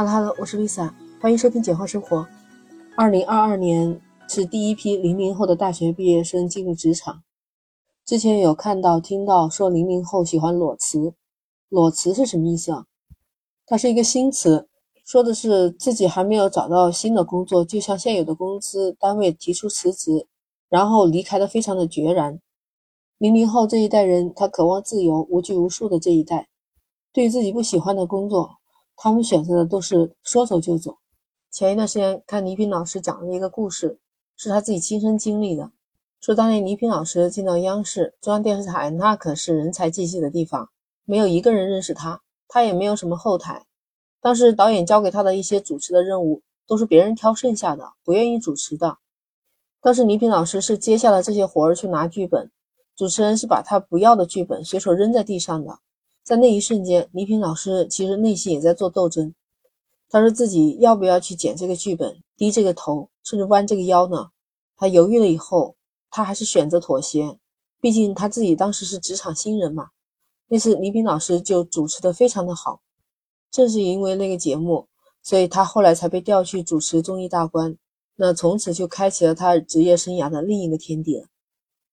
哈喽哈喽，我是 Lisa，欢迎收听简化生活。二零二二年是第一批零零后的大学毕业生进入职场。之前有看到、听到说零零后喜欢裸辞，裸辞是什么意思啊？它是一个新词，说的是自己还没有找到新的工作，就向现有的公司单位提出辞职，然后离开的非常的决然。零零后这一代人，他渴望自由、无拘无束的这一代，对自己不喜欢的工作，他们选择的都是说走就走。前一段时间看倪萍老师讲了一个故事，是他自己亲身经历的。说当年倪萍老师进到央视中央电视台，那可是人才济济的地方，没有一个人认识他，他也没有什么后台。当时导演交给他的一些主持的任务，都是别人挑剩下的，不愿意主持的。当时倪萍老师是接下了这些活儿去拿剧本，主持人是把他不要的剧本随手扔在地上的。在那一瞬间，倪萍老师其实内心也在做斗争。他说自己要不要去捡这个剧本，低这个头，甚至弯这个腰呢？他犹豫了以后。他还是选择妥协，毕竟他自己当时是职场新人嘛。那次倪萍老师就主持的非常的好，正是因为那个节目，所以他后来才被调去主持综艺大观。那从此就开启了他职业生涯的另一个天地了。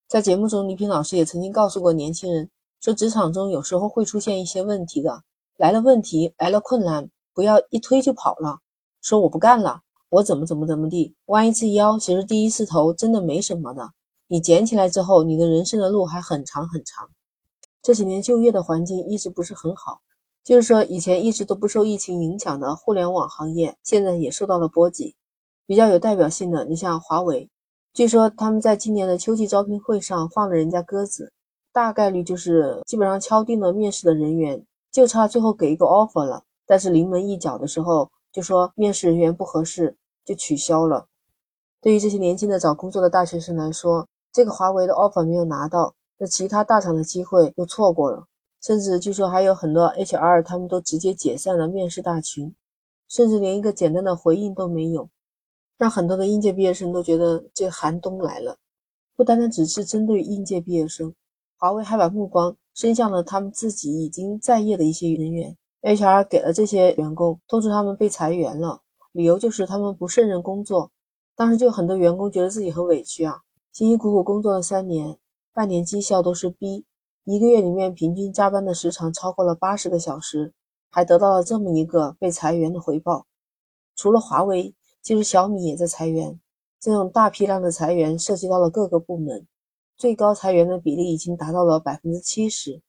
在节目中，倪萍老师也曾经告诉过年轻人，说职场中有时候会出现一些问题的，来了问题，来了困难，不要一推就跑了，说我不干了，我怎么怎么怎么地，弯一次腰，其实第一次头，真的没什么的。你捡起来之后，你的人生的路还很长很长。这几年就业的环境一直不是很好，就是说以前一直都不受疫情影响的互联网行业，现在也受到了波及。比较有代表性的，你像华为，据说他们在今年的秋季招聘会上放了人家鸽子，大概率就是基本上敲定了面试的人员，就差最后给一个 offer 了。但是临门一脚的时候，就说面试人员不合适，就取消了。对于这些年轻的找工作的大学生来说，这个华为的 offer 没有拿到，那其他大厂的机会又错过了，甚至据说还有很多 HR 他们都直接解散了面试大群，甚至连一个简单的回应都没有，让很多的应届毕业生都觉得这寒冬来了。不单单只是针对应届毕业生，华为还把目光伸向了他们自己已经在业的一些人员，HR 给了这些员工通知他们被裁员了，理由就是他们不胜任工作。当时就很多员工觉得自己很委屈啊。辛辛苦苦工作了三年，半年绩效都是 B，一个月里面平均加班的时长超过了八十个小时，还得到了这么一个被裁员的回报。除了华为，其实小米也在裁员。这种大批量的裁员涉及到了各个部门，最高裁员的比例已经达到了百分之七十。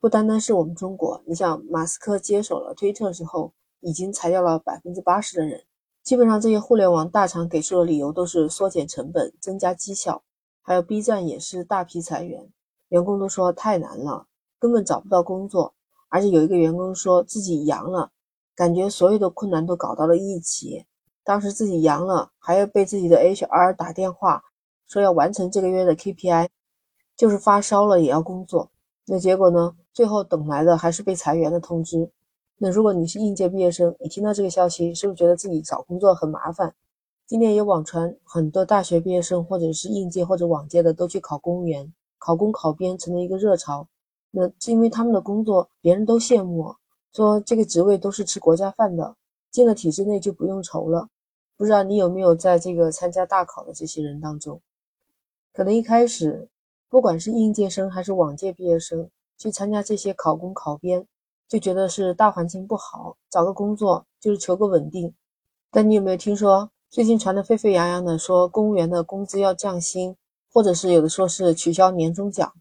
不单单是我们中国，你像马斯克接手了推特之后，已经裁掉了百分之八十的人。基本上这些互联网大厂给出的理由都是缩减成本、增加绩效。还有 B 站也是大批裁员，员工都说太难了，根本找不到工作。而且有一个员工说自己阳了，感觉所有的困难都搞到了一起。当时自己阳了，还要被自己的 HR 打电话说要完成这个月的 KPI，就是发烧了也要工作。那结果呢？最后等来的还是被裁员的通知。那如果你是应届毕业生，你听到这个消息，是不是觉得自己找工作很麻烦？今年有网传，很多大学毕业生或者是应届或者往届的都去考公务员，考公考编成了一个热潮。那是因为他们的工作别人都羡慕，说这个职位都是吃国家饭的，进了体制内就不用愁了。不知道你有没有在这个参加大考的这些人当中？可能一开始，不管是应届生还是往届毕业生去参加这些考公考编，就觉得是大环境不好，找个工作就是求个稳定。但你有没有听说？最近传得沸沸扬扬的，说公务员的工资要降薪，或者是有的说是取消年终奖。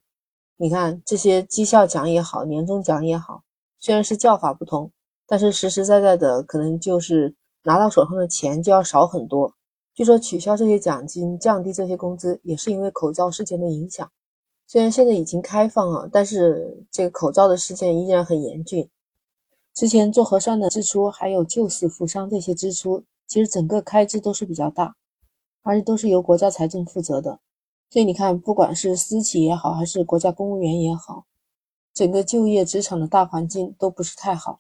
你看这些绩效奖也好，年终奖也好，虽然是叫法不同，但是实实在在的可能就是拿到手上的钱就要少很多。据说取消这些奖金，降低这些工资，也是因为口罩事件的影响。虽然现在已经开放了，但是这个口罩的事件依然很严峻。之前做核酸的支出，还有救死扶伤这些支出。其实整个开支都是比较大，而且都是由国家财政负责的，所以你看，不管是私企也好，还是国家公务员也好，整个就业职场的大环境都不是太好。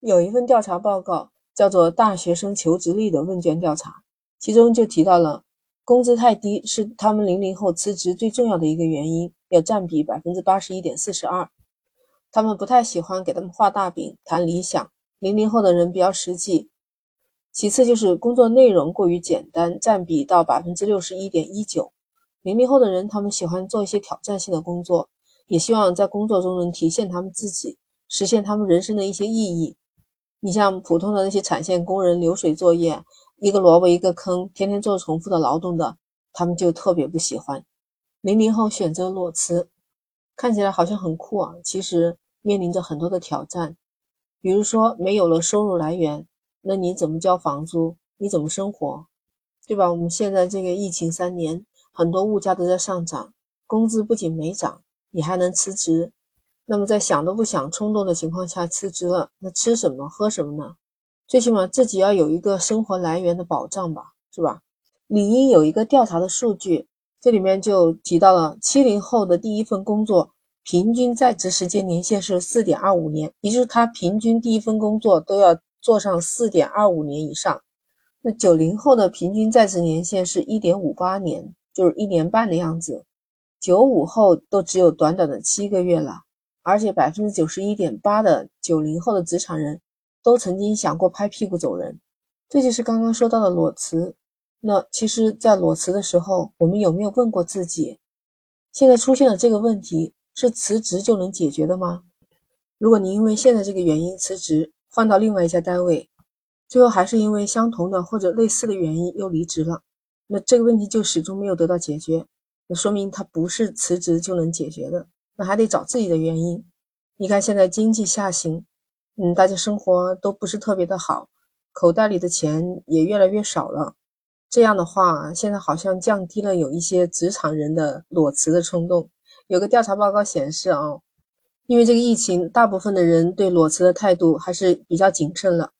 有一份调查报告叫做《大学生求职力的问卷调查》，其中就提到了工资太低是他们零零后辞职最重要的一个原因，要占比百分之八十一点四十二。他们不太喜欢给他们画大饼、谈理想。零零后的人比较实际。其次就是工作内容过于简单，占比到百分之六十一点一九。零零后的人，他们喜欢做一些挑战性的工作，也希望在工作中能体现他们自己，实现他们人生的一些意义。你像普通的那些产线工人，流水作业，一个萝卜一个坑，天天做重复的劳动的，他们就特别不喜欢。零零后选择裸辞，看起来好像很酷啊，其实面临着很多的挑战，比如说没有了收入来源。那你怎么交房租？你怎么生活？对吧？我们现在这个疫情三年，很多物价都在上涨，工资不仅没涨，你还能辞职。那么在想都不想、冲动的情况下辞职了，那吃什么、喝什么呢？最起码自己要有一个生活来源的保障吧，是吧？理应有一个调查的数据，这里面就提到了七零后的第一份工作平均在职时间年限是四点二五年，也就是他平均第一份工作都要。做上四点二五年以上，那九零后的平均在职年限是一点五八年，就是一年半的样子。九五后都只有短短的七个月了，而且百分之九十一点八的九零后的职场人都曾经想过拍屁股走人。这就是刚刚说到的裸辞。那其实，在裸辞的时候，我们有没有问过自己，现在出现的这个问题是辞职就能解决的吗？如果你因为现在这个原因辞职，换到另外一家单位，最后还是因为相同的或者类似的原因又离职了，那这个问题就始终没有得到解决，那说明他不是辞职就能解决的，那还得找自己的原因。你看现在经济下行，嗯，大家生活都不是特别的好，口袋里的钱也越来越少了，这样的话，现在好像降低了有一些职场人的裸辞的冲动。有个调查报告显示啊。因为这个疫情，大部分的人对裸辞的态度还是比较谨慎了。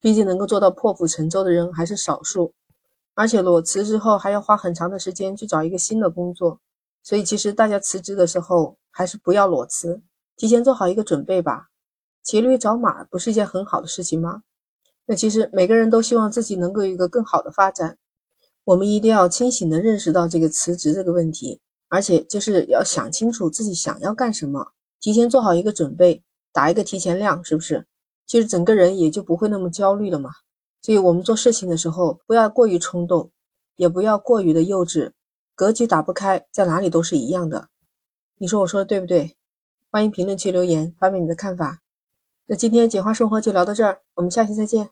毕竟能够做到破釜沉舟的人还是少数，而且裸辞之后还要花很长的时间去找一个新的工作。所以，其实大家辞职的时候还是不要裸辞，提前做好一个准备吧。骑驴找马不是一件很好的事情吗？那其实每个人都希望自己能够有一个更好的发展。我们一定要清醒地认识到这个辞职这个问题，而且就是要想清楚自己想要干什么。提前做好一个准备，打一个提前量，是不是？其实整个人也就不会那么焦虑了嘛。所以，我们做事情的时候不要过于冲动，也不要过于的幼稚。格局打不开，在哪里都是一样的。你说我说的对不对？欢迎评论区留言，发表你的看法。那今天简化生活就聊到这儿，我们下期再见。